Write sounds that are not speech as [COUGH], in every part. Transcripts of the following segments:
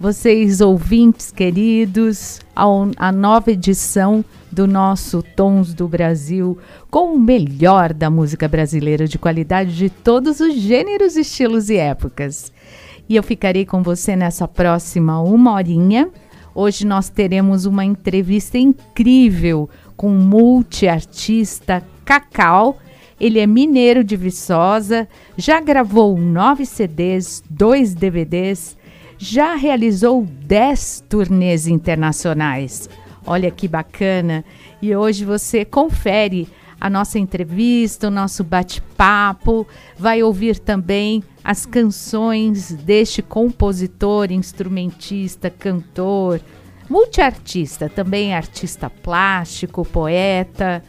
vocês ouvintes queridos, a nova edição do nosso Tons do Brasil, com o melhor da música brasileira de qualidade de todos os gêneros, estilos e épocas. E eu ficarei com você nessa próxima uma horinha. Hoje nós teremos uma entrevista incrível com o multiartista Cacau. Ele é mineiro de Viçosa, já gravou nove CDs, dois DVDs já realizou 10 turnês internacionais. Olha que bacana! E hoje você confere a nossa entrevista, o nosso bate-papo, vai ouvir também as canções deste compositor, instrumentista, cantor, multiartista, também artista plástico, poeta.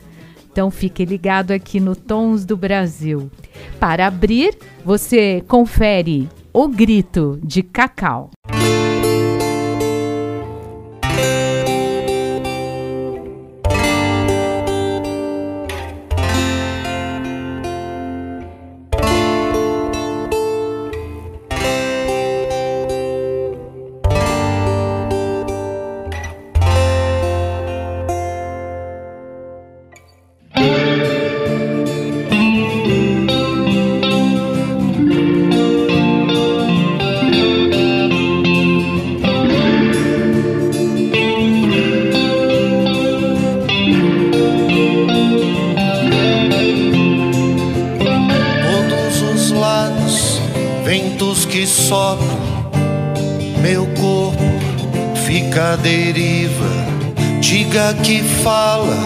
Então fique ligado aqui no Tons do Brasil. Para abrir, você confere o Grito de Cacau. Que fala,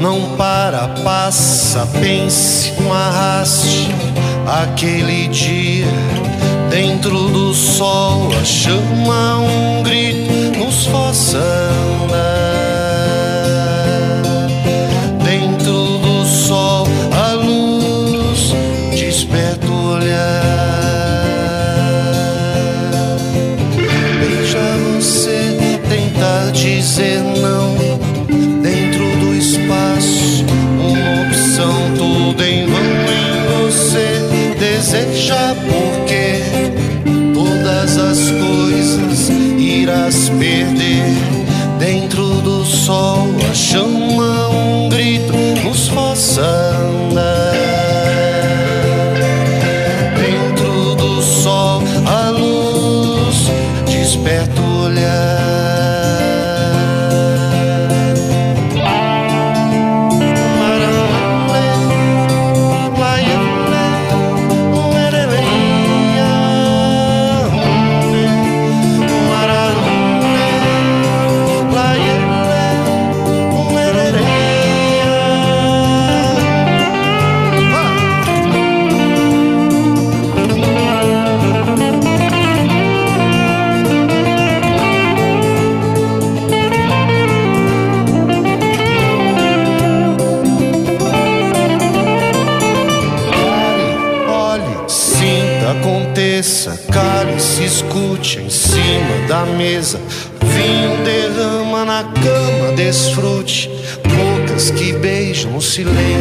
não para, passa, pense, um arraste. Aquele dia, dentro do sol, a chama um grito, nos força a andar. Deseja porque todas as coisas irás perder. Dentro do sol a chama um grito nos força o silêncio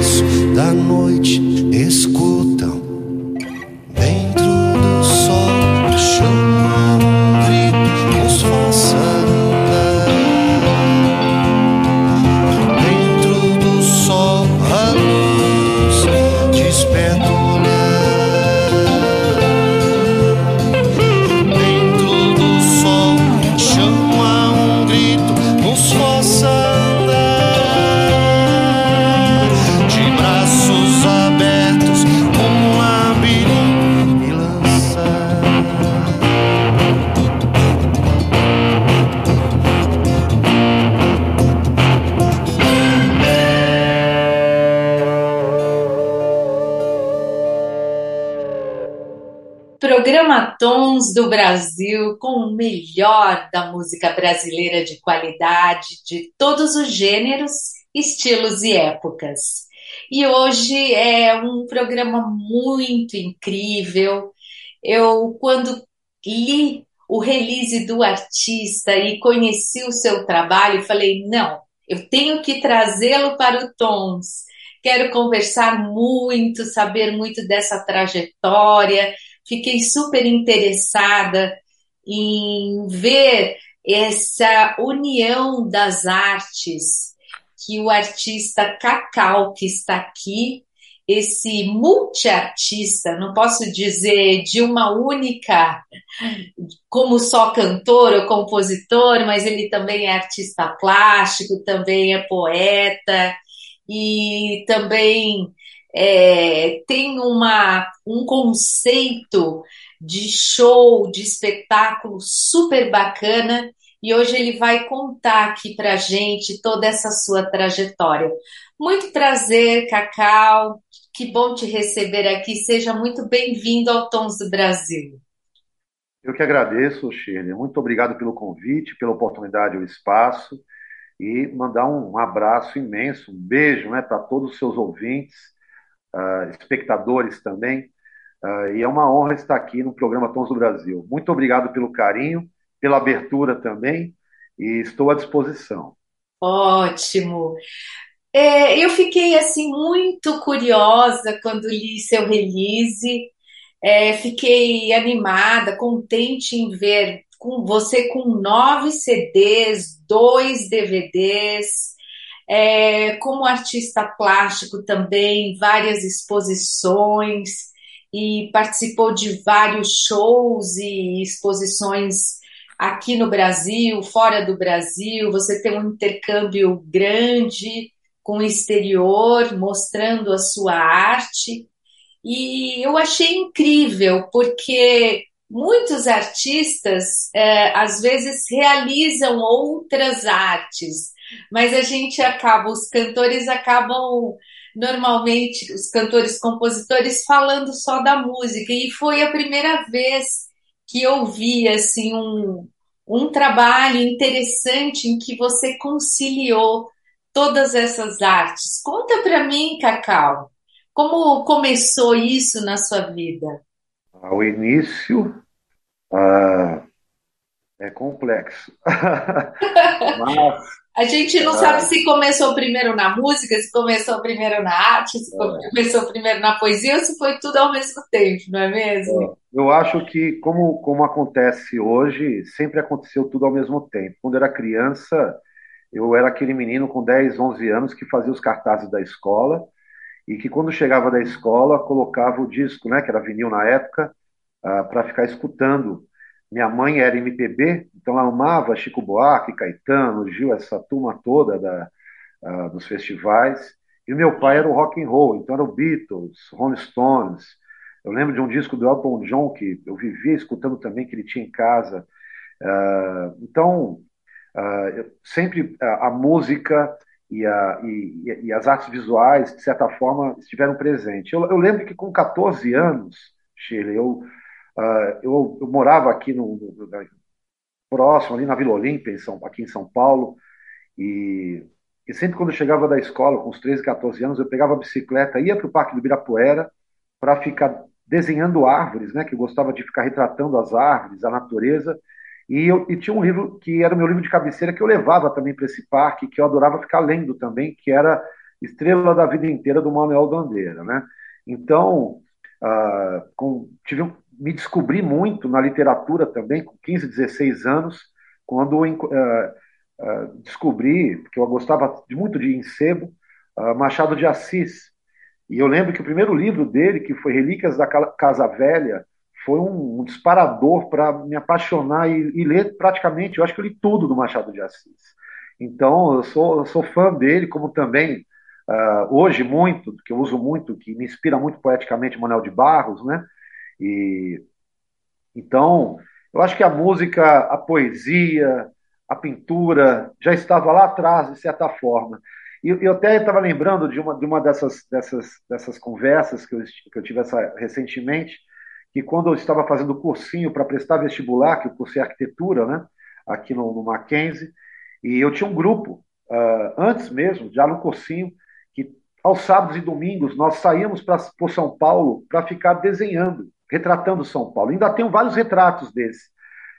música brasileira de qualidade, de todos os gêneros, estilos e épocas. E hoje é um programa muito incrível. Eu, quando li o release do artista e conheci o seu trabalho, falei: não, eu tenho que trazê-lo para o Tons. Quero conversar muito, saber muito dessa trajetória, fiquei super interessada em ver essa união das artes que o artista Cacau, que está aqui, esse multiartista, não posso dizer de uma única, como só cantor ou compositor, mas ele também é artista plástico, também é poeta e também é, tem uma, um conceito de show, de espetáculo super bacana e hoje ele vai contar aqui para gente toda essa sua trajetória. Muito prazer, Cacau, que bom te receber aqui, seja muito bem-vindo ao Tons do Brasil. Eu que agradeço, Shirley, muito obrigado pelo convite, pela oportunidade o espaço e mandar um abraço imenso, um beijo né, para todos os seus ouvintes uh, espectadores também. Uh, e é uma honra estar aqui no programa Tons do Brasil. Muito obrigado pelo carinho, pela abertura também, e estou à disposição. Ótimo. É, eu fiquei assim muito curiosa quando li seu release. É, fiquei animada, contente em ver com você com nove CDs, dois DVDs, é, como artista plástico também, várias exposições e participou de vários shows e exposições aqui no Brasil, fora do Brasil. Você tem um intercâmbio grande com o exterior, mostrando a sua arte. E eu achei incrível, porque muitos artistas é, às vezes realizam outras artes, mas a gente acaba, os cantores acabam normalmente, os cantores compositores falando só da música, e foi a primeira vez que eu vi assim um, um trabalho interessante em que você conciliou todas essas artes. Conta para mim, Cacau, como começou isso na sua vida? Ao início, uh, é complexo. [LAUGHS] Mas a gente não é. sabe se começou primeiro na música, se começou primeiro na arte, se é. começou primeiro na poesia ou se foi tudo ao mesmo tempo, não é mesmo? É. Eu acho que, como, como acontece hoje, sempre aconteceu tudo ao mesmo tempo. Quando eu era criança, eu era aquele menino com 10, 11 anos que fazia os cartazes da escola e que, quando chegava da escola, colocava o disco, né, que era vinil na época, uh, ah, para ficar escutando minha mãe era MPB, então ela amava Chico Buarque, Caetano, Gil, essa turma toda da, uh, dos festivais. E meu pai era o rock and roll, então era o Beatles, Rolling Stones. Eu lembro de um disco do Elton John que eu vivia escutando também, que ele tinha em casa. Uh, então, uh, sempre a, a música e, a, e, e, as artes visuais, de certa forma, estiveram presentes. Eu, eu lembro que com 14 anos, Shirley, eu Uh, eu, eu, morava aqui no, no, próximo, ali na Vila Olímpia, em São, aqui em São Paulo, e, e, sempre quando eu chegava da escola, com uns 13, 14 anos, eu pegava a bicicleta, ia para o Parque do Ibirapuera para ficar desenhando árvores, né, que eu gostava de ficar retratando as árvores, a natureza, e, eu, e tinha um livro que era o meu livro de cabeceira que eu levava também para esse parque, que eu adorava ficar lendo também, que era Estrela da Vida Inteira, do Manuel Bandeira, né? Então, uh, com, tive um, me descobri muito na literatura também, com 15, 16 anos, quando uh, uh, descobri, porque eu gostava muito de Encebo, uh, Machado de Assis. E eu lembro que o primeiro livro dele, que foi Relíquias da Casa Velha, foi um, um disparador para me apaixonar e, e, ler praticamente, eu acho que eu li tudo do Machado de Assis. Então, eu sou, eu sou fã dele, como também, hoje muito, que eu uso muito, que me inspira muito poeticamente, Manuel de Barros, né? E então, eu acho que a música, a poesia, a pintura já estava lá atrás, de certa forma. E eu até estava lembrando de uma, de uma dessas, dessas, dessas conversas que eu, que eu tive essa, recentemente, que quando eu estava fazendo cursinho para prestar vestibular, que eu cursei arquitetura, né, aqui no, no Mackenzie, e eu tinha um grupo, uh, antes mesmo, já no cursinho, que aos sábados e domingos nós saíamos para São Paulo para ficar desenhando, retratando São Paulo. Ainda tenho vários retratos desses.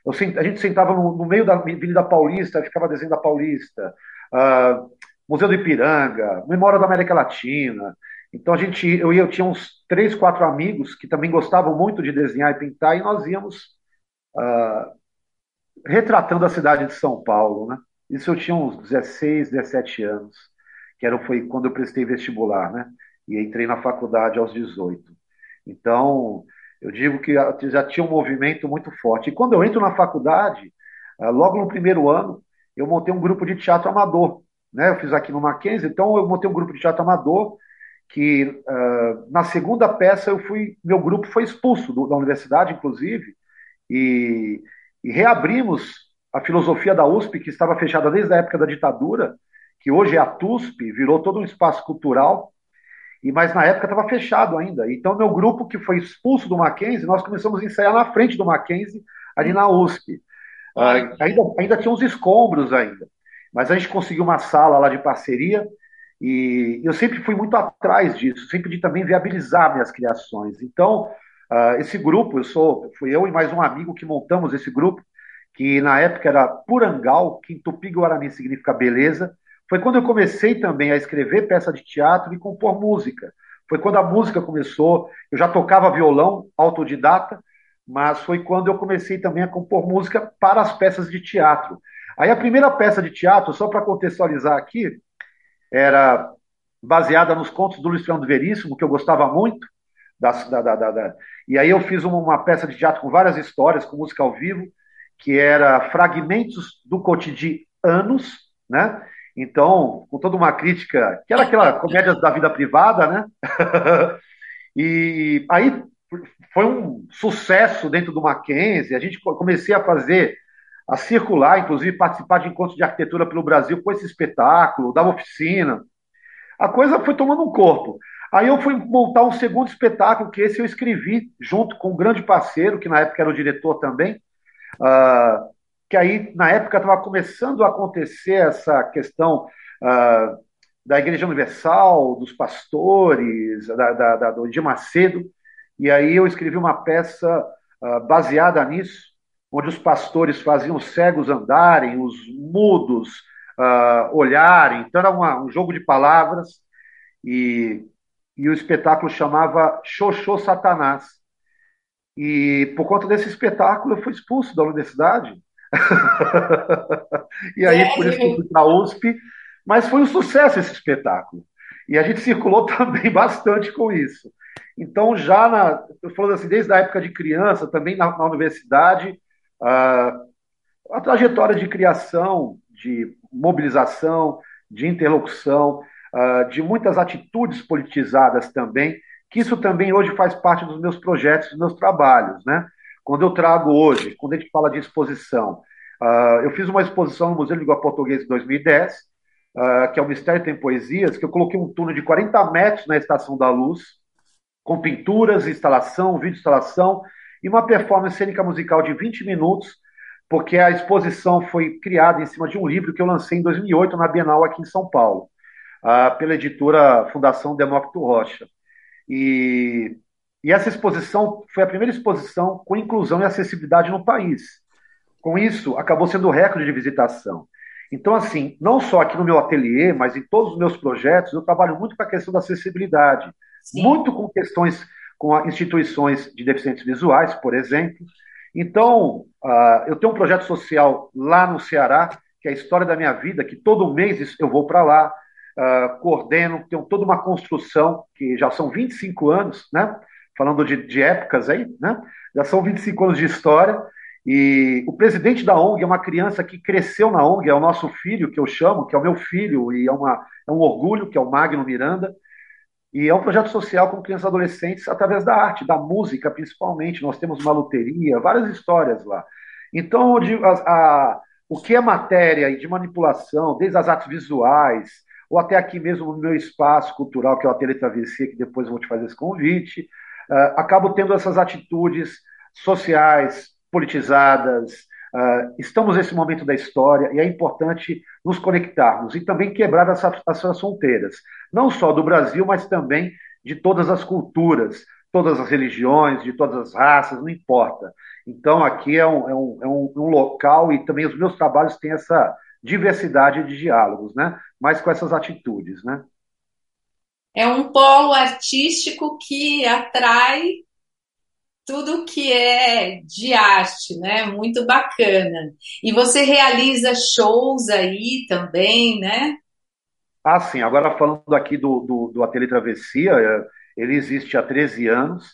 Eu, a gente sentava no, no, meio da Avenida Paulista, ficava desenhando a Paulista, uh, Museu do Ipiranga, Memória da América Latina, então a gente, eu, eu tinha uns três, quatro amigos que também gostavam muito de desenhar e pintar, e nós íamos uh, retratando a cidade de São Paulo, né? Isso eu tinha uns 16, 17 anos, que era, foi quando eu prestei vestibular, né? E entrei na faculdade aos 18. Então, eu digo que já tinha um movimento muito forte. E quando eu entro na faculdade, uh, logo no primeiro ano, eu montei um grupo de teatro amador. Né? Eu fiz aqui no Mackenzie, então eu montei um grupo de teatro amador que uh, na segunda peça eu fui, meu grupo foi expulso do, da universidade, inclusive, e, e, reabrimos a filosofia da USP, que estava fechada desde a época da ditadura, que hoje é a TUSP, virou todo um espaço cultural, e mas na época estava fechado ainda. Então, meu grupo que foi expulso do Mackenzie, nós começamos a ensaiar na frente do Mackenzie, ali na USP. Uh, ainda, ainda tinha uns escombros ainda, mas a gente conseguiu uma sala lá de parceria, e eu sempre fui muito atrás disso, sempre de também viabilizar minhas criações. Então, uh, esse grupo, eu sou, fui eu e mais um amigo que montamos esse grupo, que na época era Purangal, que em Tupi-Guarani significa beleza. Foi quando eu comecei também a escrever peça de teatro e compor música. Foi quando a música começou. Eu já tocava violão, autodidata, mas foi quando eu comecei também a compor música para as peças de teatro. Aí a primeira peça de teatro, só para contextualizar aqui, era baseada nos contos do Luiz Fernando Veríssimo, que eu gostava muito. Da, da, da, da, e aí eu fiz uma, peça de teatro com várias histórias, com música ao vivo, que era Fragmentos do Cotidianos, né? Então, com toda uma crítica, que era aquela [LAUGHS] comédia da vida privada, né? [LAUGHS] e aí foi um sucesso dentro do Mackenzie, a gente comecei a fazer a circular, inclusive participar de encontros de arquitetura pelo Brasil com esse espetáculo, dava oficina. A coisa foi tomando um corpo. Aí eu fui montar um segundo espetáculo, que esse eu escrevi junto com um grande parceiro, que na época era o diretor também, uh, que aí na época estava começando a acontecer essa questão uh, da Igreja Universal, dos pastores, da, da, da, do de Macedo, e aí eu escrevi uma peça uh, baseada nisso, onde os pastores faziam os cegos andarem, os mudos uh, olharem. Então era uma, um jogo de palavras e, e o espetáculo chamava Xoxô Satanás. E por conta desse espetáculo eu fui expulso da universidade. E aí por isso que eu fui para a USP, mas foi um sucesso esse espetáculo. E a gente [LAUGHS] circulou também bastante com isso. Então, já na, eu falando assim, desde a época de criança, também na, na universidade, a trajetória de criação, de mobilização, de interlocução, de muitas atitudes politizadas também, que isso também hoje faz parte dos meus projetos, dos meus trabalhos, né? Quando eu trago hoje, quando a gente fala de exposição, eu fiz uma exposição no Museu de Língua Portuguesa em 2010, que é o Mistério Tem Poesias, que eu coloquei um túnel de 40 metros na Estação da Luz, com pinturas, instalação, vídeo instalação, e uma performance cênica musical de 20 minutos, porque a exposição foi criada em cima de um livro que eu lancei em 2008 na Bienal aqui em São Paulo, uh, pela editora Fundação Demócrito Rocha. E, e essa exposição foi a primeira exposição com inclusão e acessibilidade no país. Com isso, acabou sendo recorde de visitação. Então, assim, não só aqui no meu ateliê, mas em todos os meus projetos, eu trabalho muito com a questão da acessibilidade, Sim. muito com questões com instituições de deficientes visuais, por exemplo. Então, uh, eu tenho um projeto social lá no Ceará, que é a história da minha vida, que todo mês eu vou para lá, uh, coordeno, tenho toda uma construção, que já são 25 anos, né? Falando de, de épocas aí, né? Já são 25 anos de história. E o presidente da ONG é uma criança que cresceu na ONG, é o nosso filho, que eu chamo, que é o meu filho, e é, uma, é um orgulho, que é o Magno Miranda. E é um projeto social com crianças e adolescentes através da arte, da música principalmente. Nós temos uma loteria, várias histórias lá. Então, a, a, o que é matéria de manipulação, desde as artes visuais, ou até aqui mesmo no meu espaço cultural, que é o Ateliê Travessia, que depois eu vou te fazer esse convite, uh, acabo tendo essas atitudes sociais, politizadas. Uh, estamos nesse momento da história e é importante nos conectarmos e também quebrar essas, essas fronteiras, não só do Brasil, mas também de todas as culturas, todas as religiões, de todas as raças, não importa. Então, aqui é um, é um, é um, um local e também os meus trabalhos têm essa diversidade de diálogos, né? Mas com essas atitudes, né? É um polo artístico que atrai tudo que é de arte, né? Muito bacana. E você realiza shows aí também, né? Ah, sim. Agora falando aqui do, do, do Ateliê Travessia, é, ele existe há 13 anos.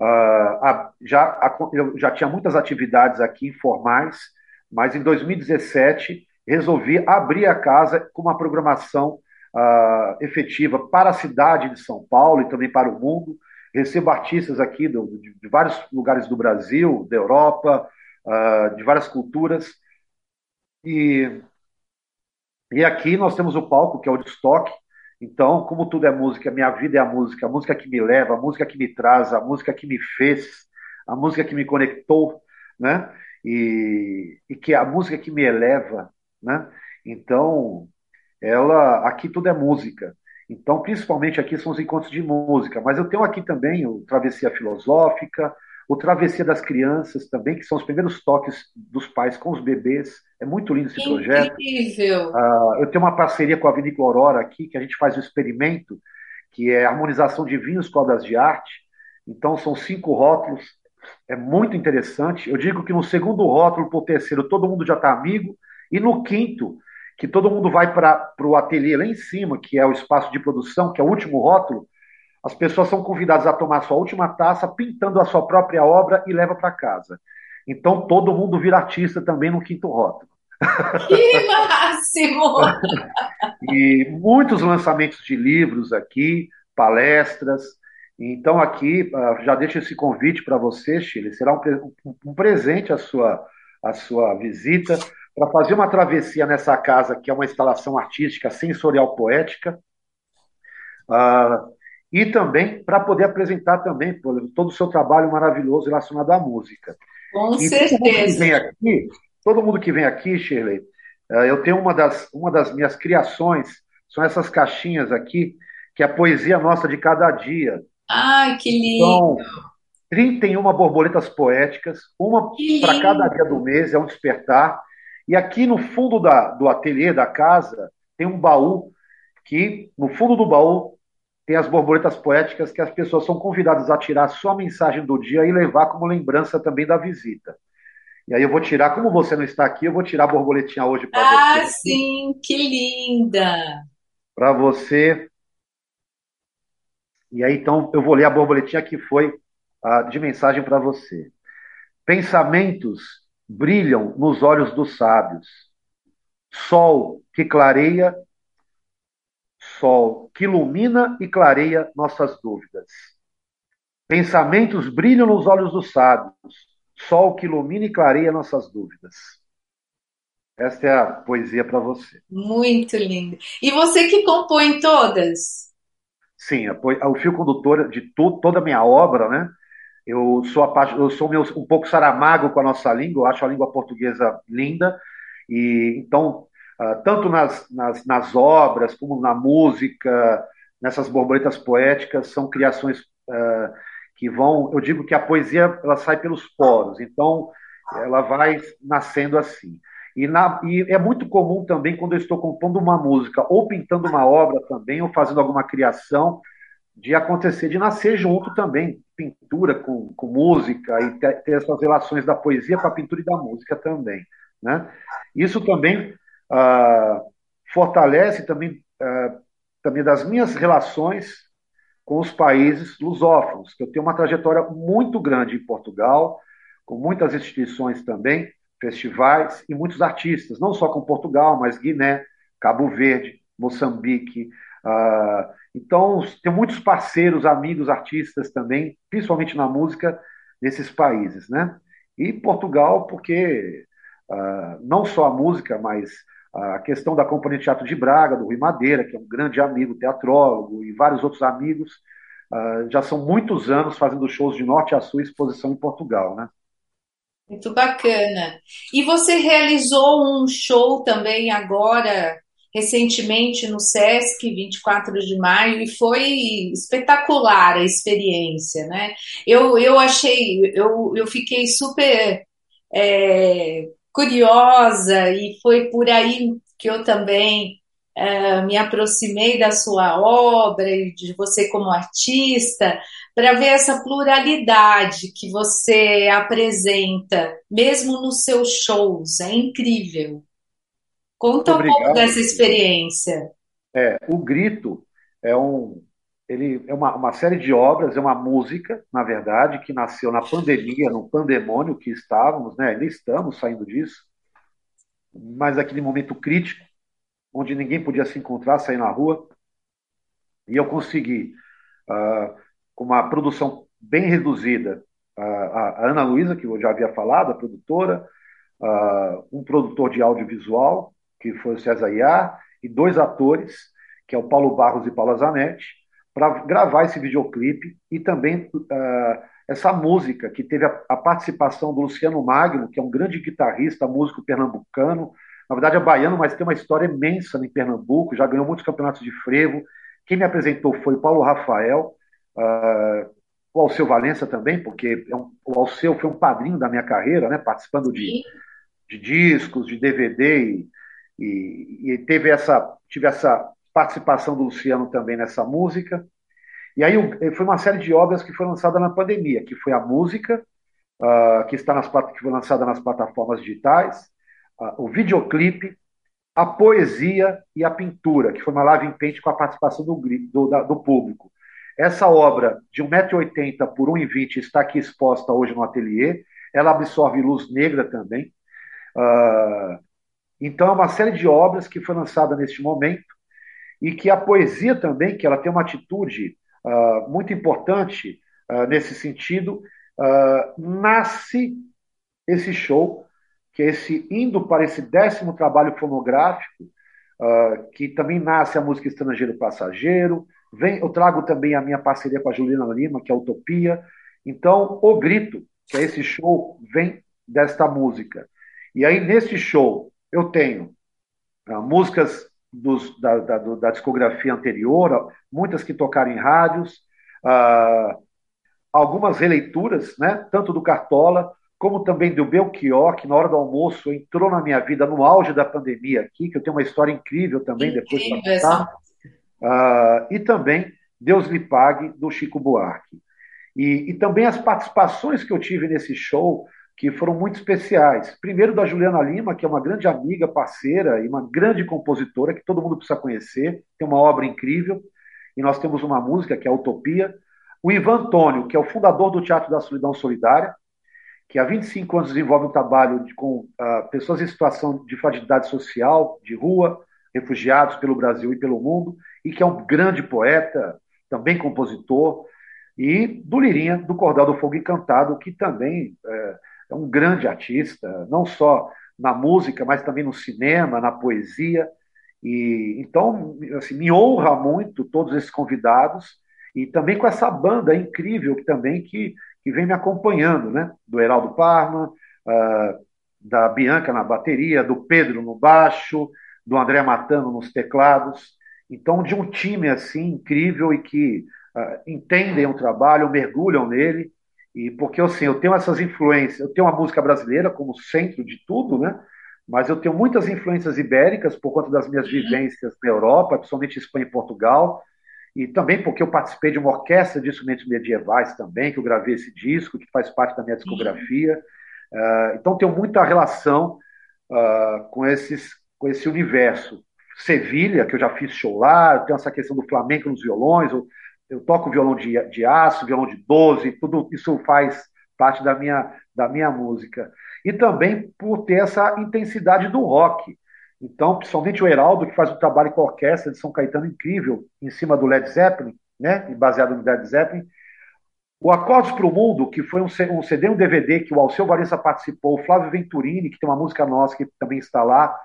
Uh, já, eu já tinha muitas atividades aqui informais, mas em 2017 resolvi abrir a casa com uma programação uh, efetiva para a cidade de São Paulo e também para o mundo. Recebo artistas aqui do, de, de, vários lugares do Brasil, da Europa, uh, de várias culturas. E, e aqui nós temos o palco, que é o de estoque. Então, como tudo é música, minha vida é a música, a música que me leva, a música que me traz, a música que me fez, a música que me conectou, né? E, e que é a música que me eleva, né? Então, ela aqui tudo é música. Então, principalmente aqui são os encontros de música, mas eu tenho aqui também o Travessia Filosófica, o Travessia das Crianças também, que são os primeiros toques dos pais com os bebês. É muito lindo esse Incrível. projeto. Incrível! Uh, eu tenho uma parceria com a Vinícola Aurora aqui, que a gente faz um experimento, que é harmonização de vinhos com obras de arte. Então, são cinco rótulos, é muito interessante. Eu digo que no segundo rótulo, para o terceiro, todo mundo já está amigo, e no quinto, que todo mundo vai para o ateliê lá em cima, que é o espaço de produção, que é o último rótulo, as pessoas são convidadas a tomar sua última taça, pintando a sua própria obra e leva para casa. Então todo mundo vira artista também no quinto rótulo. Que [LAUGHS] máximo! [LAUGHS] e muitos lançamentos de livros aqui, palestras. Então aqui ah, já deixo esse convite para você, Chile. Será um, um presente a sua, a sua visita para fazer uma travessia nessa casa, que é uma instalação artística sensorial poética, uh, e também para poder apresentar também todo o seu trabalho maravilhoso relacionado à música. Com e certeza. Todo mundo que vem aqui, todo mundo que vem aqui, Shirley, uh, eu tenho uma das, uma das minhas criações, são essas caixinhas aqui, que é a poesia nossa de cada dia. Ai, que lindo! Então, 31 borboletas poéticas, uma para cada dia do mês, é um despertar. E aqui no fundo da, do ateliê da casa tem um baú que, no fundo do baú, tem as borboletas poéticas que as pessoas são convidadas a tirar a sua mensagem do dia e levar como lembrança também da visita. E aí eu vou tirar, como você não está aqui, eu vou tirar a borboletinha hoje para ah, você. Ah, sim, que linda! Para você. E aí então eu vou ler a borboletinha que foi a de mensagem para você. Pensamentos brilham nos olhos dos sábios. Sol que clareia, sol que ilumina e clareia nossas dúvidas. Pensamentos brilham nos olhos dos sábios, sol que ilumina e clareia nossas dúvidas. Esta é a poesia para você. Muito lindo. E você que compõe todas? Sim, o fio condutor de toda a minha obra, né? Eu sou, eu sou meu, um pouco saramago com a nossa língua, eu acho a língua portuguesa linda, e então, uh, tanto nas, nas, nas, obras, como na música, nessas borboletas poéticas, são criações uh, que vão. Eu digo que a poesia ela sai pelos poros, então ela vai nascendo assim. E, na, e, é muito comum também quando eu estou compondo uma música, ou pintando uma obra também, ou fazendo alguma criação, de acontecer, de nascer junto também, pintura com, com música e ter, ter essas relações da poesia com a pintura e da música também. Né? Isso também ah, fortalece também, ah, também das minhas relações com os países lusófonos, que eu tenho uma trajetória muito grande em Portugal, com muitas instituições também, festivais e muitos artistas, não só com Portugal, mas Guiné, Cabo Verde, Moçambique, Uh, então, tem muitos parceiros, amigos, artistas também, principalmente na música, nesses países, né? E Portugal, porque uh, não só a música, mas a questão da Companhia de Teatro de Braga, do Rui Madeira, que é um grande amigo teatrólogo, e vários outros amigos, uh, já são muitos anos fazendo shows de norte a sul exposição em Portugal, né? Muito bacana. E você realizou um show também agora, recentemente, no SESC, 24 de maio, e foi espetacular a experiência, né? Eu, eu achei, eu, eu fiquei super é, curiosa, e foi por aí que eu também é, me aproximei da sua obra e de você como artista, para ver essa pluralidade que você apresenta, mesmo nos seus shows. É incrível. Conta um pouco dessa experiência. É, o Grito é um, ele é uma, uma, série de obras, é uma música, na verdade, que nasceu na pandemia, no pandemônio que estávamos, né? Ainda estamos saindo disso, mas aquele momento crítico, onde ninguém podia se encontrar, sair na rua, e eu consegui uh, com uma produção bem reduzida. A, a Ana Luísa, que eu já havia falado, a produtora, uh, um produtor de audiovisual, que foi o César Iar, e dois atores, que é o Paulo Barros e Paula Zanetti, para gravar esse videoclipe e também uh, essa música, que teve a, a, participação do Luciano Magno, que é um grande guitarrista, músico pernambucano, na verdade é baiano, mas tem uma história imensa em Pernambuco, já ganhou muitos campeonatos de frevo. Quem me apresentou foi o Paulo Rafael, Uh, o Alceu Valença também, porque é um, o Alceu foi um padrinho da minha carreira, né, participando de, de discos, de DVD, e, e, e, teve essa, tive essa participação do Luciano também nessa música. E aí foi uma série de obras que foi lançada na pandemia, que foi a música, uh, que está nas que foi lançada nas plataformas digitais, uh, o videoclipe, a poesia e a pintura, que foi uma live em pente com a participação do, do, da, do público. Essa obra de 1,80m por 1,20m está aqui exposta hoje no ateliê. Ela absorve luz negra também. Uh, então, é uma série de obras que foi lançada neste momento e que a poesia também, que ela tem uma atitude uh, muito importante uh, nesse sentido, nasce esse show, que é esse indo para esse décimo trabalho fonográfico, que também nasce a música Estrangeiro Passageiro, Vem, eu trago também a minha parceria com a Juliana Lima, que é Utopia. Então, O Grito, que é esse show, vem desta música. E aí, nesse show, eu tenho ah, músicas dos, da, da, da, discografia anterior, muitas que tocaram em rádios, ah, algumas releituras, né, tanto do Cartola, como também do Belchior, que na hora do almoço entrou na minha vida no auge da pandemia aqui, que eu tenho uma história incrível também incrível depois para contar. Uh, e também Deus lhe pague, do Chico Buarque. E, e, também as participações que eu tive nesse show, que foram muito especiais. Primeiro da Juliana Lima, que é uma grande amiga, parceira e uma grande compositora, que todo mundo precisa conhecer, tem uma obra incrível, e nós temos uma música que é a Utopia. O Ivan Antônio, que é o fundador do Teatro da Solidão Solidária, que há 25 anos desenvolve um trabalho de, com uh, pessoas em situação de fragilidade social, de rua, refugiados pelo Brasil e pelo mundo, e que é um grande poeta, também compositor, e do Lirinha, do Cordel do Fogo Encantado, que também é, é um grande artista, não só na música, mas também no cinema, na poesia. E então, assim, me honra muito todos esses convidados e também com essa banda incrível que também que, que vem me acompanhando, né? Do Heraldo Parma, uh, da Bianca na bateria, do Pedro no baixo, do André Matano nos teclados. Então, de um time assim incrível e que uh, entendem o trabalho, mergulham nele, e porque assim, eu tenho essas influências, eu tenho a música brasileira como centro de tudo, né? Mas eu tenho muitas influências ibéricas por conta das minhas vivências na Europa, principalmente Espanha e Portugal, e também porque eu participei de uma orquestra de instrumentos medievais também, que eu gravei esse disco, que faz parte da minha discografia. Uh, então tenho muita relação uh, com esses com esse universo. Sevilha, que eu já fiz show lá, tenho essa questão do flamenco nos violões, eu, eu toco violão de, de aço, violão de 12, tudo isso faz parte da minha, da minha música. E também por ter essa intensidade do rock. Então, principalmente o Heraldo, que faz um trabalho com a orquestra de São Caetano incrível, em cima do Led Zeppelin, né? baseado no Led Zeppelin. O Acordes para o Mundo, que foi um, CD, um DVD que o Alceu Valença participou, o Flávio Venturini, que tem uma música nossa que também está lá,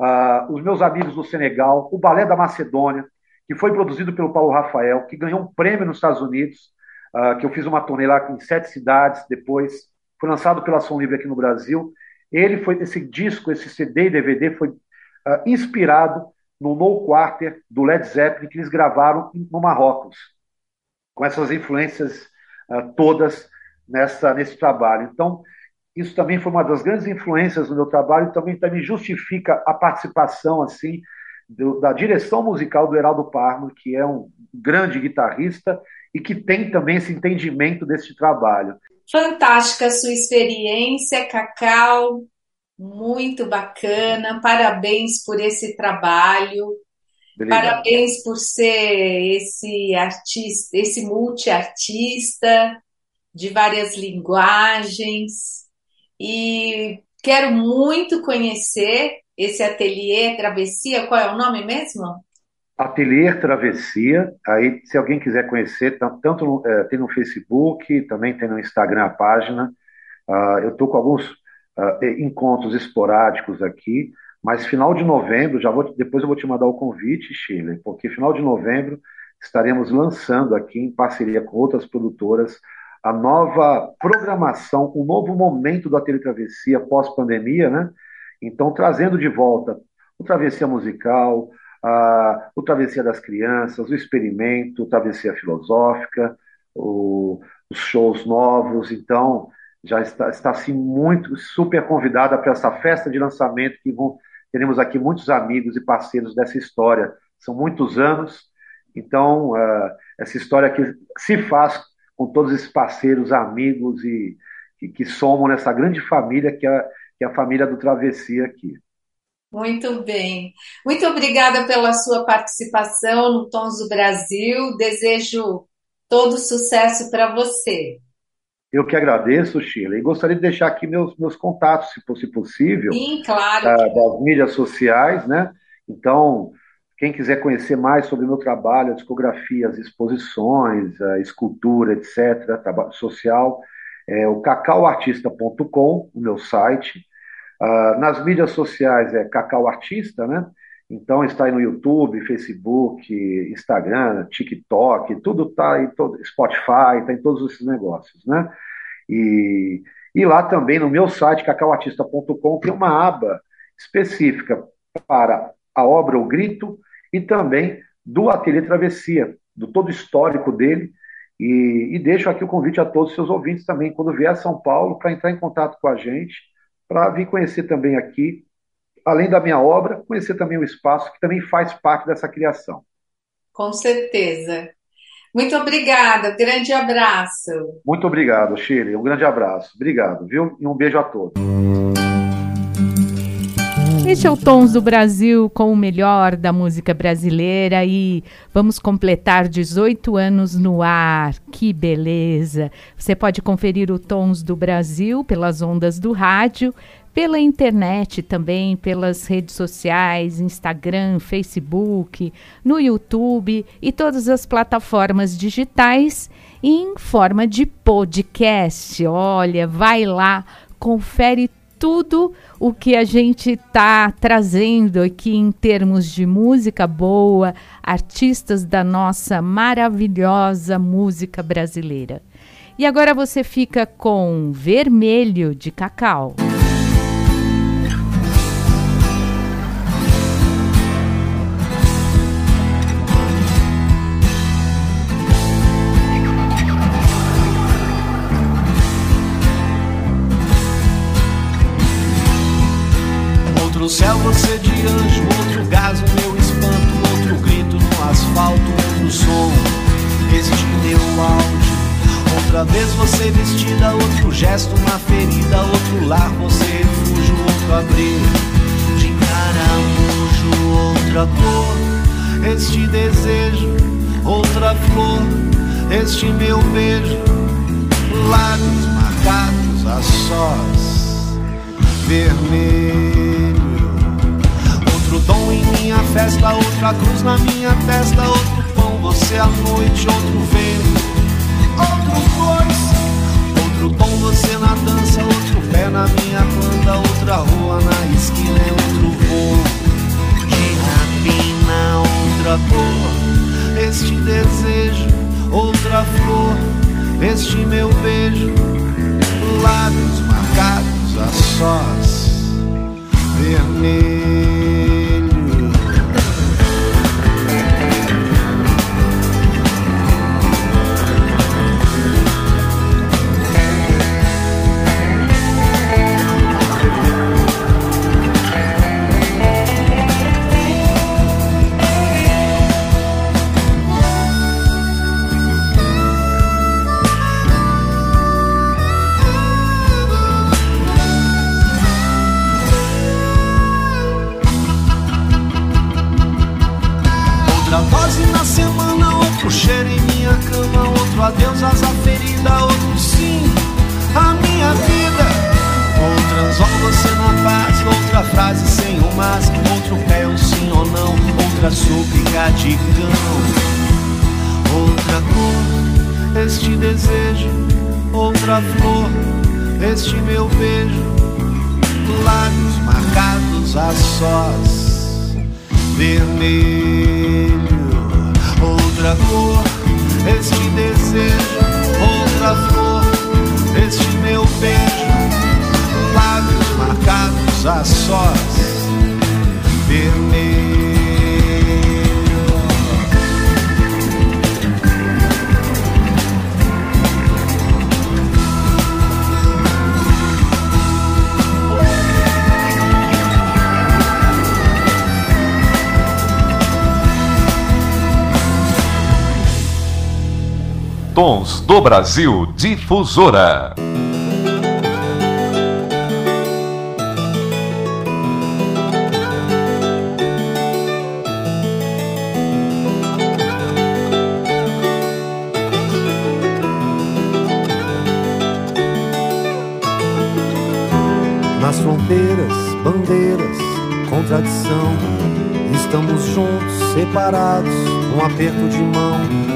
uh, os meus amigos do Senegal, o Balé da Macedônia, que foi produzido pelo Paulo Rafael, que ganhou um prêmio nos Estados Unidos, uh, que eu fiz uma turnê lá em sete cidades depois, foi lançado pela Som Livre aqui no Brasil. Ele foi, esse disco, esse CD e DVD foi uh, inspirado no No Quarter do Led Zeppelin que eles gravaram no Marrocos, com essas influências uh, todas nessa, nesse trabalho. Então, isso também foi uma das grandes influências no meu trabalho e também, também justifica a participação assim do, da direção musical do Heraldo Parmo, que é um grande guitarrista e que tem também esse entendimento desse trabalho. Fantástica a sua experiência, Cacau, muito bacana. Parabéns por esse trabalho. Obrigado. Parabéns por ser esse artista, esse multiartista de várias linguagens. E quero muito conhecer esse ateliê Travessia. Qual é o nome mesmo? Ateliê Travessia. Aí, se alguém quiser conhecer, tanto é, tem no Facebook, também tem no Instagram a página. Uh, eu estou com alguns uh, encontros esporádicos aqui, mas final de novembro, já vou, depois eu vou te mandar o convite, Chile, porque final de novembro estaremos lançando aqui em parceria com outras produtoras a nova programação, o um novo momento da Ateliê Travessia pós-pandemia, né? Então, trazendo de volta o Travessia Musical, a, o Travessia das Crianças, o Experimento, o Travessia Filosófica, o, os shows novos. Então, já está, está assim, muito, super convidada para essa festa de lançamento que vão, teremos aqui muitos amigos e parceiros dessa história. São muitos anos, então, uh, essa história que se faz com todos esses parceiros, amigos e que, que somam nessa grande família que é que é a família do Travessia aqui. Muito bem. Muito obrigada pela sua participação no Tons do Brasil. Desejo todo sucesso para você. Eu que agradeço, Sheila, e gostaria de deixar aqui meus, meus contatos, se fosse possível. Sim, claro. Da, das mídias sociais, né? Então, quem quiser conhecer mais sobre o meu trabalho, a discografia, as exposições, a escultura, etc., trabalho social, é o cacauartista.com, o meu site. Uh, nas mídias sociais é Cacau Artista, né? Então está aí no YouTube, Facebook, Instagram, TikTok, tudo está em todo, Spotify, está em todos esses negócios, né? E, e lá também no meu site, cacauartista.com, tem uma aba específica para a obra O Grito e também do Ateliê Travessia, do todo histórico dele, e, e deixo aqui o convite a todos os seus ouvintes também, quando vier a São Paulo, para entrar em contato com a gente, para vir conhecer também aqui, além da minha obra, conhecer também o espaço que também faz parte dessa criação. Com certeza. Muito obrigada, grande abraço. Muito obrigado, Shirley, um grande abraço. Obrigado, viu? E um beijo a todos. Este é o Tons do Brasil com o melhor da música brasileira e vamos completar 18 anos no ar. Que beleza! Você pode conferir o Tons do Brasil pelas ondas do rádio, pela internet também, pelas redes sociais, Instagram, Facebook, no YouTube e todas as plataformas digitais em forma de podcast. Olha, vai lá, confere tudo o que a gente está trazendo aqui em termos de música boa, artistas da nossa maravilhosa música brasileira. E agora você fica com Vermelho de Cacau. Céu você de anjo, outro gás, o meu espanto, outro grito no asfalto, outro som, existe meu áudio. Outra vez você vestida, outro gesto, uma ferida, outro lar, você refúgio, outro abrigo. De caramujo, outra cor, este desejo, outra flor, este meu beijo, lábios marcados a sós, vermelho tom em minha festa, outra cruz na minha testa, outro pão, você à noite, outro vento, outro bois, outro tom, você na dança, outro pé na minha planta, outra rua na esquina, é outro voo, de rapina, outra cor, este desejo, outra flor, este meu beijo, lábios marcados a sós, vermelho. Do Brasil Difusora. Nas fronteiras, bandeiras, contradição. Estamos juntos, separados, um aperto de mão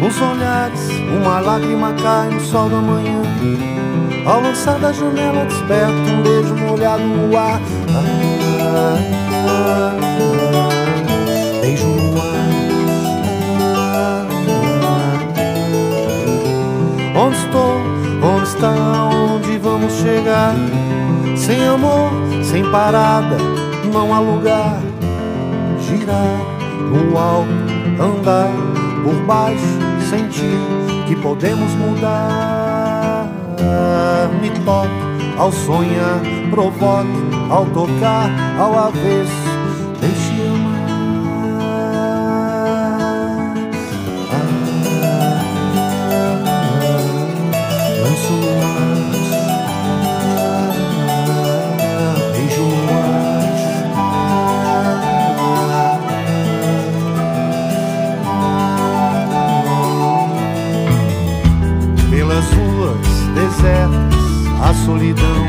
nos olhares, uma lágrima cai no sol da manhã. Ao lançar da janela, desperto um beijo molhado no ar. Beijo no ar. Onde estou? Onde está? Onde vamos chegar? Sem amor, sem parada, não há lugar. Girar no alto, andar por baixo sentir que podemos mudar. Me toque ao sonhar, provoque ao tocar, ao avesso solidão,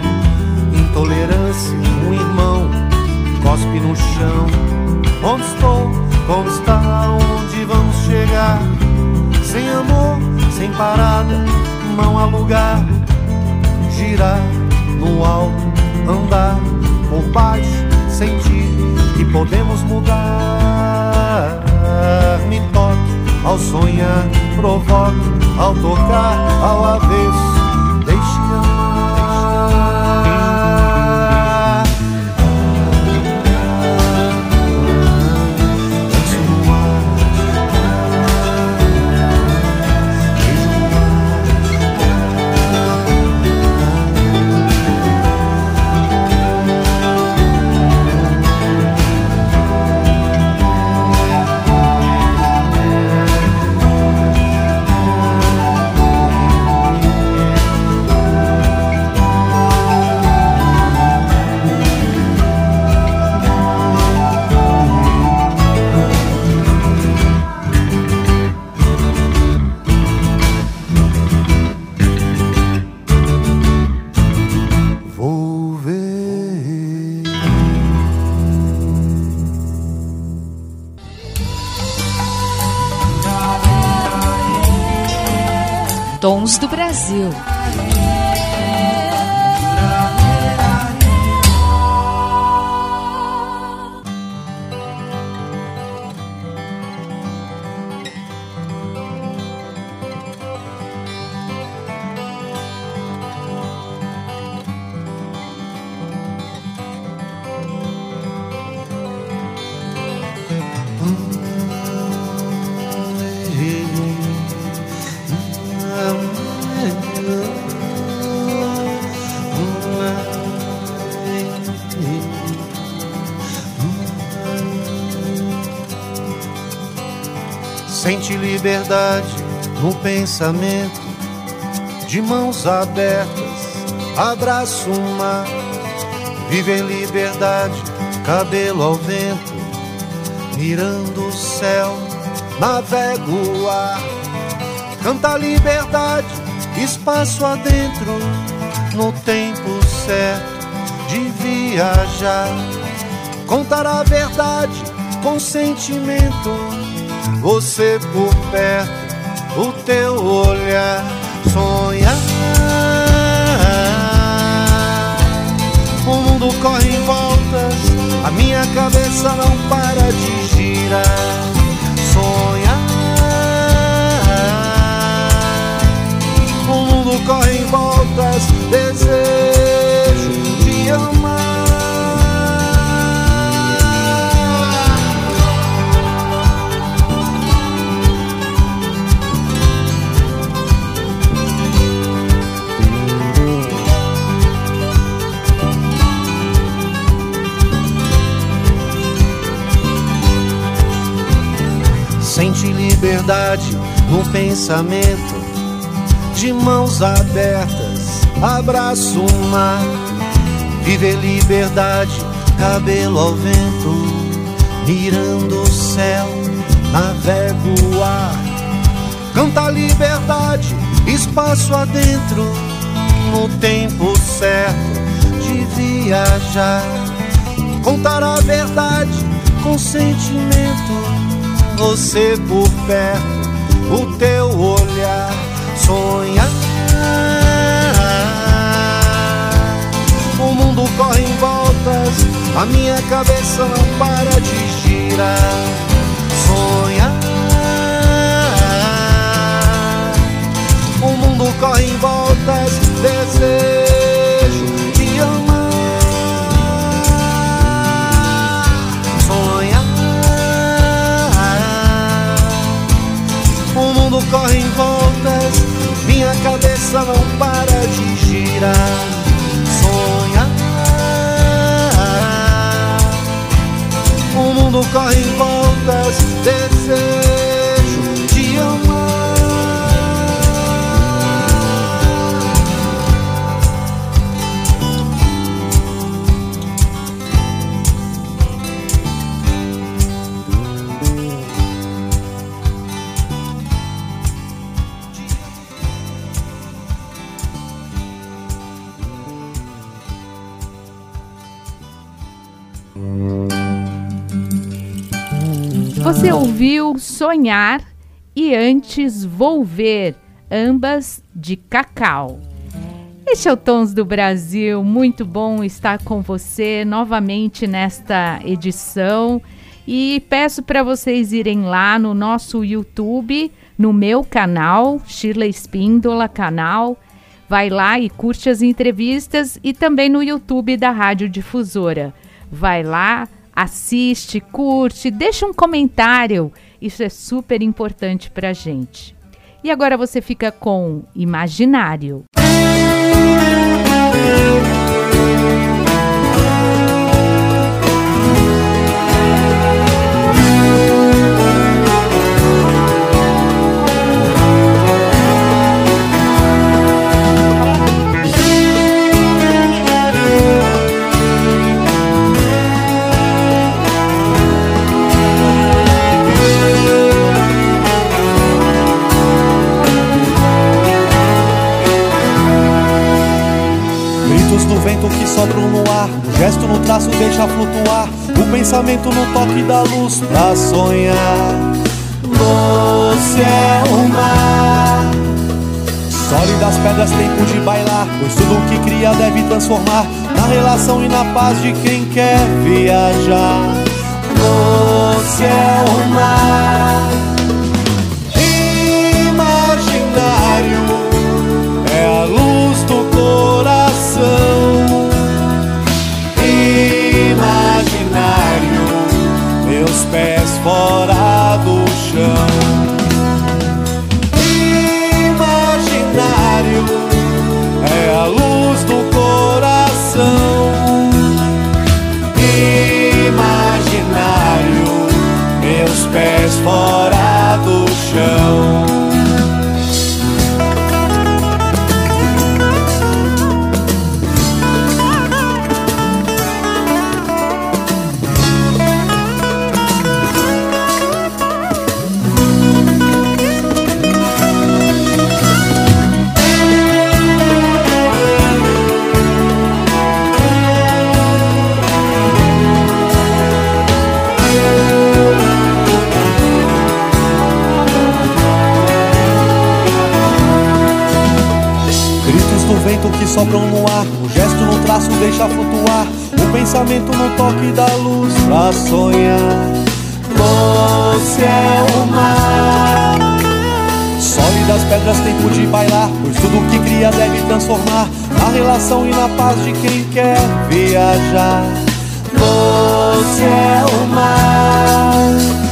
intolerância, um irmão cospe no chão. Onde estou? Como está? Onde vamos chegar? Sem amor, sem parada, não há lugar. Girar no alto, andar por baixo, sentir que podemos mudar. Me toque ao sonhar, provoque ao tocar, ao avesso Brasil. Liberdade no pensamento, de mãos abertas, abraço o mar. Viver liberdade, cabelo ao vento, mirando o céu, navego o ar. Canta liberdade, espaço adentro, no tempo certo de viajar. Contar a verdade com sentimento, você por perto, o teu olhar, sonhar. O mundo corre em voltas, a minha cabeça não para de girar. Sonhar. O mundo corre em voltas, desejo te amar. Liberdade no pensamento, de mãos abertas, abraço o mar. Viver liberdade, cabelo ao vento, mirando o céu, navego o ar. Canta liberdade, espaço adentro, no tempo certo de viajar. Contar a verdade com sentimento você por perto, o teu olhar, sonhar. O mundo corre em voltas, a minha cabeça não para de girar. Sonhar. O mundo corre em voltas, desejo O mundo corre em voltas, minha cabeça não para de girar. Sonhar. O mundo corre em voltas, desejo Sonhar e antes Volver, ambas de Cacau. Este é o Tons do Brasil, muito bom estar com você novamente nesta edição e peço para vocês irem lá no nosso YouTube, no meu canal, Shirley Espíndola canal, vai lá e curte as entrevistas e também no YouTube da Rádio Difusora. Vai lá, assiste, curte, deixa um comentário. Isso é super importante pra gente. E agora você fica com Imaginário. Gritos do vento que sobram no ar, o gesto no traço deixa flutuar, o pensamento no toque da luz pra sonhar. Doce é o mar, sólidas pedras tempo de bailar, pois tudo que cria deve transformar na relação e na paz de quem quer viajar. Doce é o mar, pés fora sopram no ar, o gesto no traço deixa flutuar, o pensamento no toque da luz pra sonhar. Doce é o mar. Sólidas pedras, tempo de bailar, pois tudo que cria deve transformar na relação e na paz de quem quer viajar. Doce é o mar.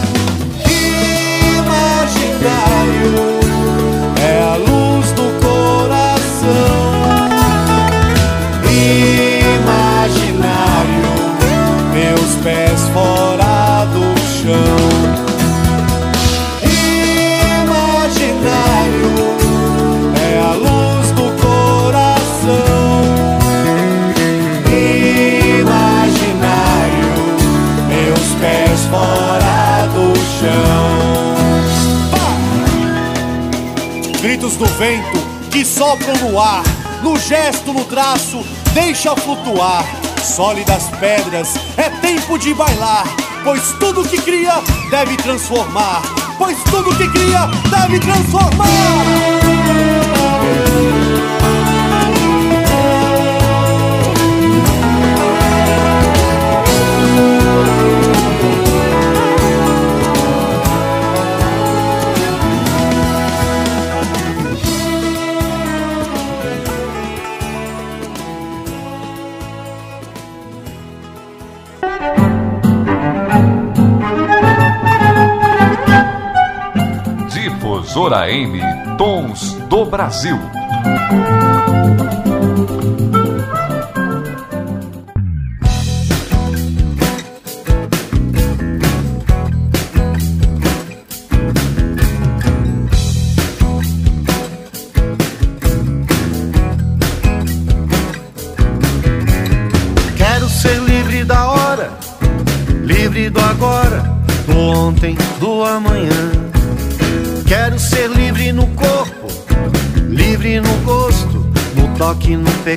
Gritos do vento que sopram no ar, no gesto, no traço, deixa flutuar. Sólidas pedras, é tempo de bailar, pois tudo que cria deve transformar. Pois tudo que cria deve transformar. Emissora M Tons do Brasil.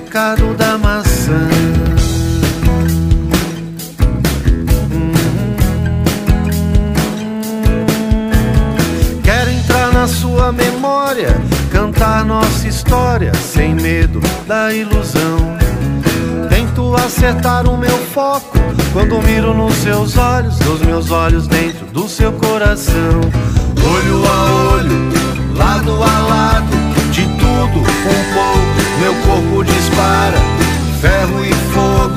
Pecado da maçã. Quero entrar na sua memória, cantar nossa história, sem medo da ilusão. Tento acertar o meu foco quando miro nos seus olhos, dos meus olhos dentro do seu coração olho a olho, lado a lado, tudo um pouco, meu corpo dispara, ferro e fogo,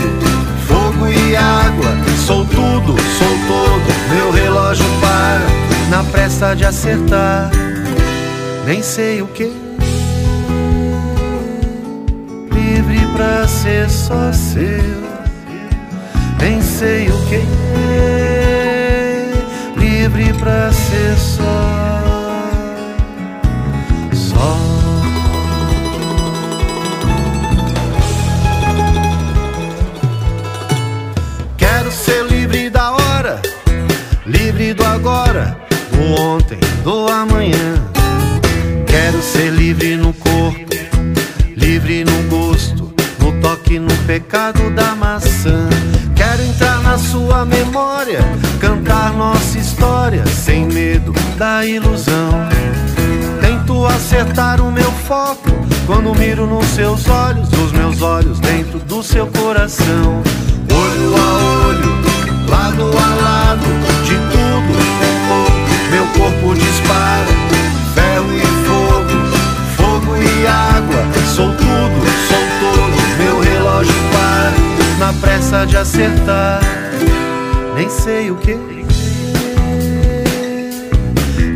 fogo e água, sou tudo, sou todo, meu relógio para, na pressa de acertar, nem sei o que. Livre pra ser só seu, nem sei o que livre pra ser só. Ser livre no corpo, livre no gosto, no toque, no pecado da maçã. Quero entrar na sua memória, cantar nossa história sem medo da ilusão. Tento acertar o meu foco quando miro nos seus olhos, os meus olhos dentro do seu coração. Olho a olho, lado a lado, de tudo um pouco, meu corpo dispara, e água, sou tudo, sou todo, meu relógio para na pressa de acertar, nem sei o que.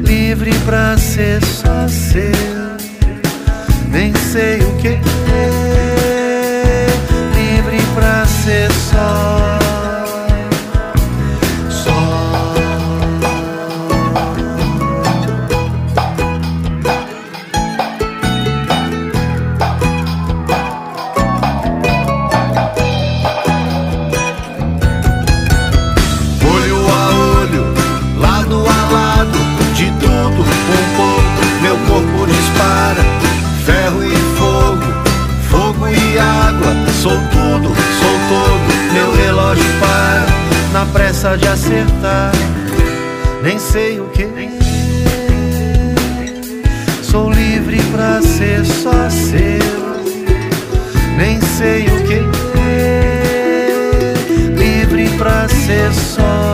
Livre pra ser só seu, nem sei o que. Livre pra ser só. Pressa de acertar, nem sei o que. Sou livre pra ser só seu, nem sei o que livre pra ser só.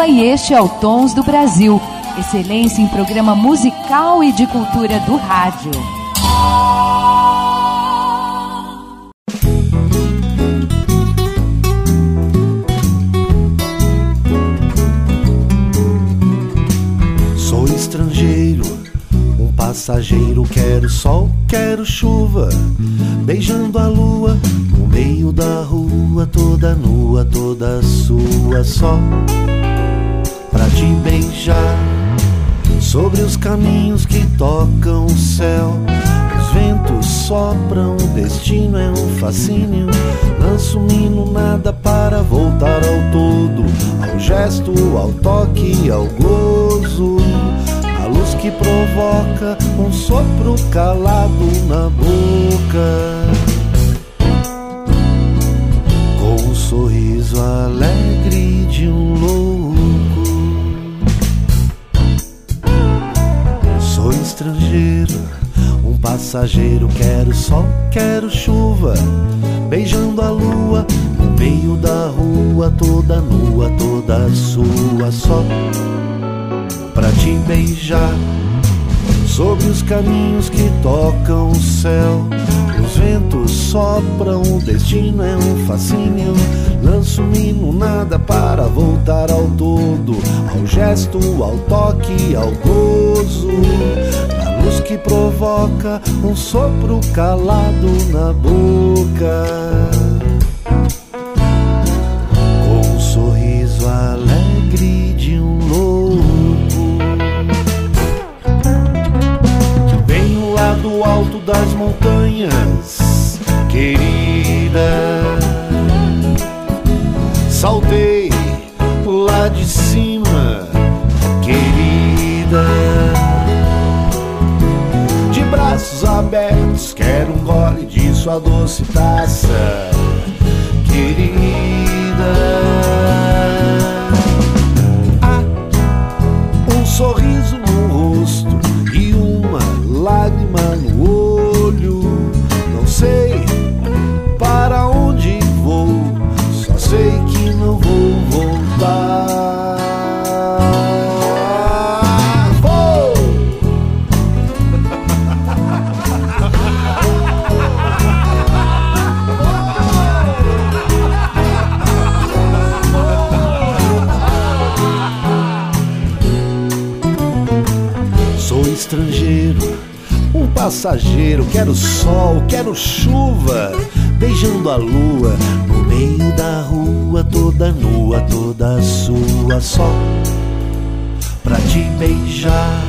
Espíndola e este é o Tons do Brasil. Excelência em programa musical e de cultura do rádio. Sou estrangeiro, um passageiro, quero sol, quero chuva, beijando a lua no meio da rua, toda nua, toda sua, só pra te beijar. Sobre os caminhos que tocam o céu, os ventos sopram, o destino é um fascínio. Lanço-me no nada para voltar ao todo, ao gesto, ao toque, ao gozo. A luz que provoca um sopro calado na boca. Passageiro. Quero sol, quero chuva, beijando a lua no meio da rua, toda nua, toda sua, só pra te beijar sobre os caminhos que tocam o céu. Os ventos sopram, o destino é um fascínio. Lanço-me no nada para voltar ao todo, ao gesto, ao toque, ao gozo. A luz que provoca um sopro calado na boca. Com um sorriso alegre de um louco. Venho lá do alto das montanhas, querida Saltei lá de cima, querida. De braços abertos, quero um gole de sua doce taça, querida. Passageiro. Quero sol, quero chuva, beijando a lua no meio da rua, toda nua, toda sua, só pra te beijar.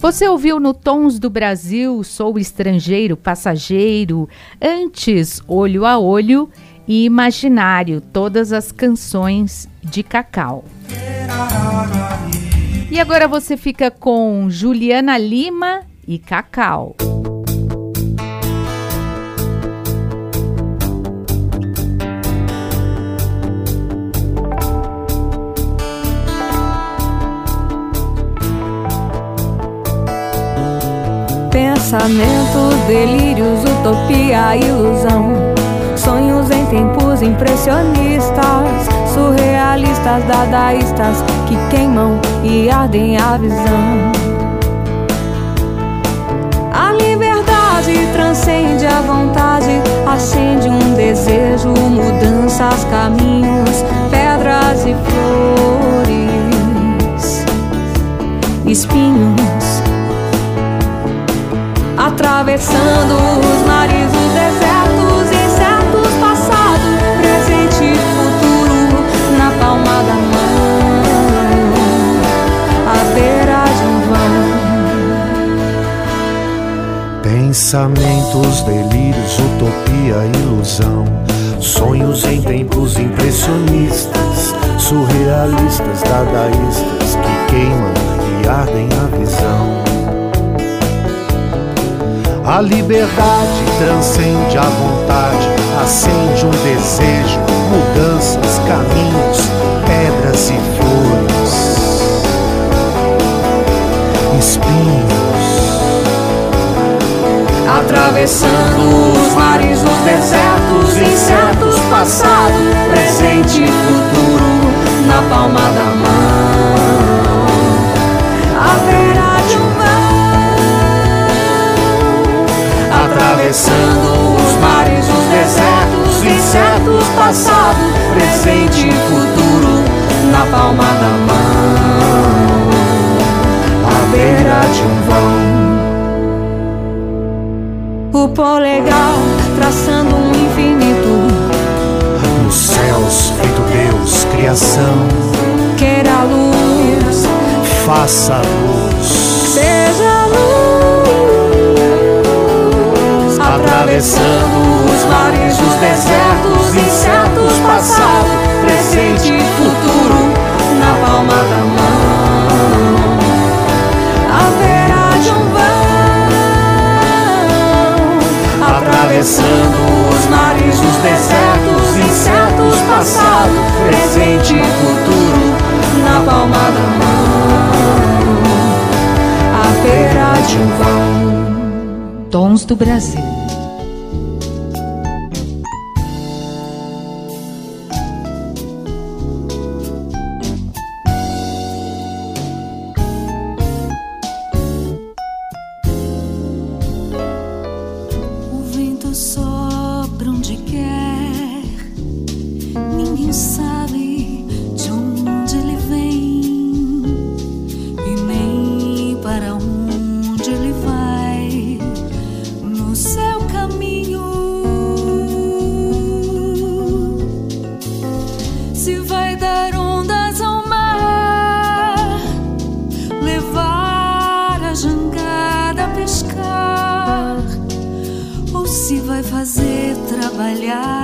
Você ouviu no Tons do Brasil, Sou Estrangeiro, Passageiro, antes Olho a Olho e Imaginário, todas as canções de Cacau. E agora você fica com Juliana Lima e Cacau. Pensamentos, delírios, utopia, ilusão. Sonhos em tempos impressionistas, surrealistas, dadaístas que queimam e ardem a visão. A liberdade transcende a vontade, acende um desejo, mudanças, caminhos, pedras e flores, espinhos atravessando os mares, os desertos, Pensamentos, delírios, utopia, ilusão. Sonhos em tempos impressionistas, surrealistas, dadaístas que queimam e ardem a visão. A liberdade transcende a vontade, acende um desejo, mudanças, caminhos, pedras e flores, espinhos. Atravessando os mares, os desertos, incertos, passado, presente e futuro, na palma da mão. Haverá de um atravessando passado, presente e futuro, na palma da mão, à beira de um vão. O polegar traçando um infinito. Nos céus, feito Deus, criação. Queira luz, faça luz. Atravessando os mares, os desertos, incertos, passado, presente e futuro, na palma da mão. Haverá de um vão, atravessando os mares, os desertos, incertos, passado, presente e futuro, na palma da mão. Haverá de um vão. Tons do Brasil. trabalhar.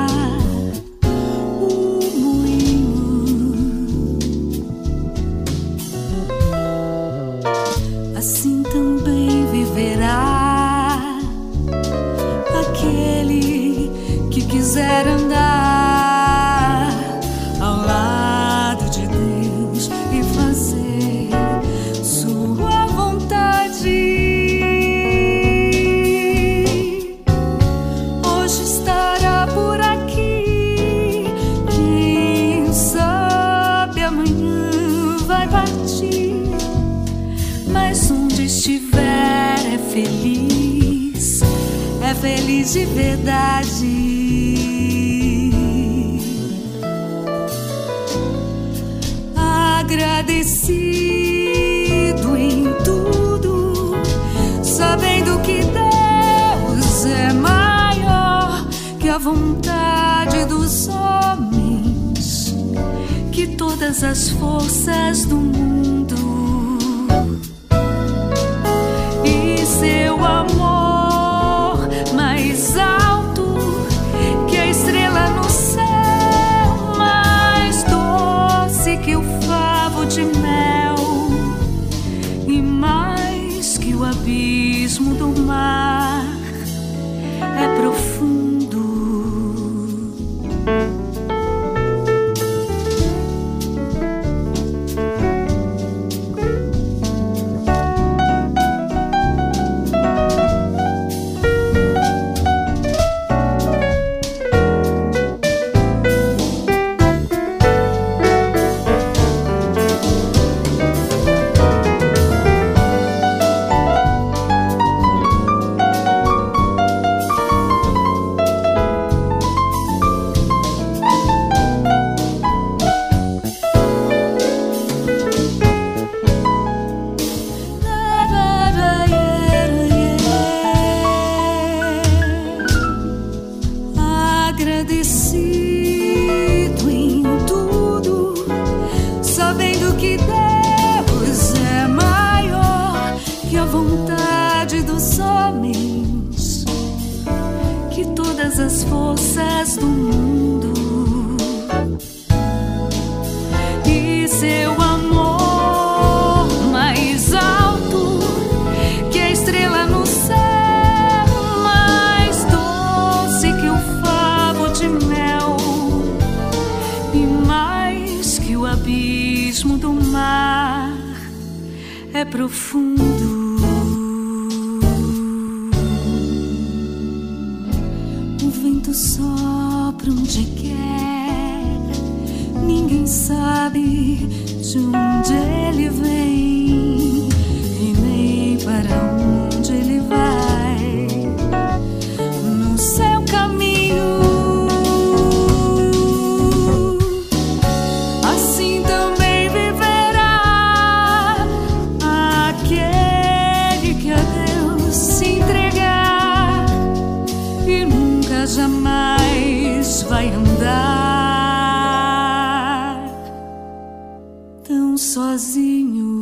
Sozinho.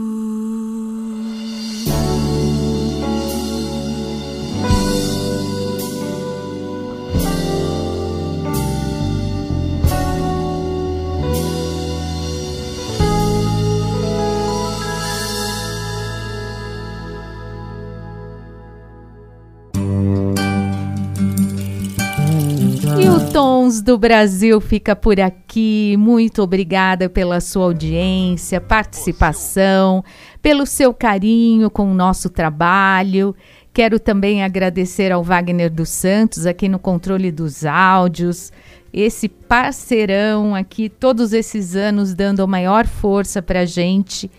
Do Brasil fica por aqui. Muito obrigada pela sua audiência, participação, pelo seu carinho com o nosso trabalho. Quero também agradecer ao Wagner dos Santos aqui no controle dos áudios, esse parceirão aqui todos esses anos dando a maior força para a gente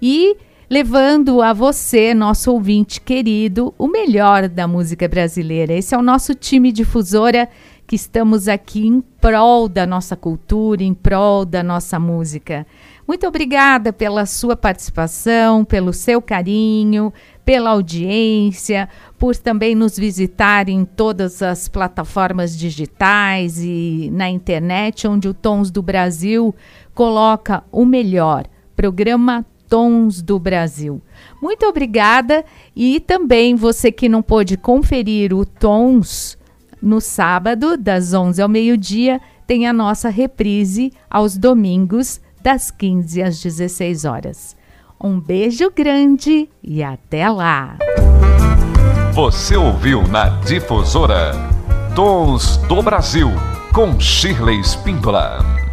e levando a você, nosso ouvinte querido, o melhor da música brasileira. Esse é o nosso time difusora que estamos aqui em prol da nossa cultura, em prol da nossa música. Muito obrigada pela sua participação, pelo seu carinho, pela audiência, por também nos visitar em todas as plataformas digitais e na internet, onde o Tons do Brasil coloca o melhor. Programa Tons do Brasil. Muito obrigada e também você que não pôde conferir o Tons no sábado, das 11 ao meio-dia, tem a nossa reprise aos domingos, das 15 às 16 horas. Um beijo grande e até lá! Você ouviu na Difusora Tons do Brasil com Shirley Spíndola.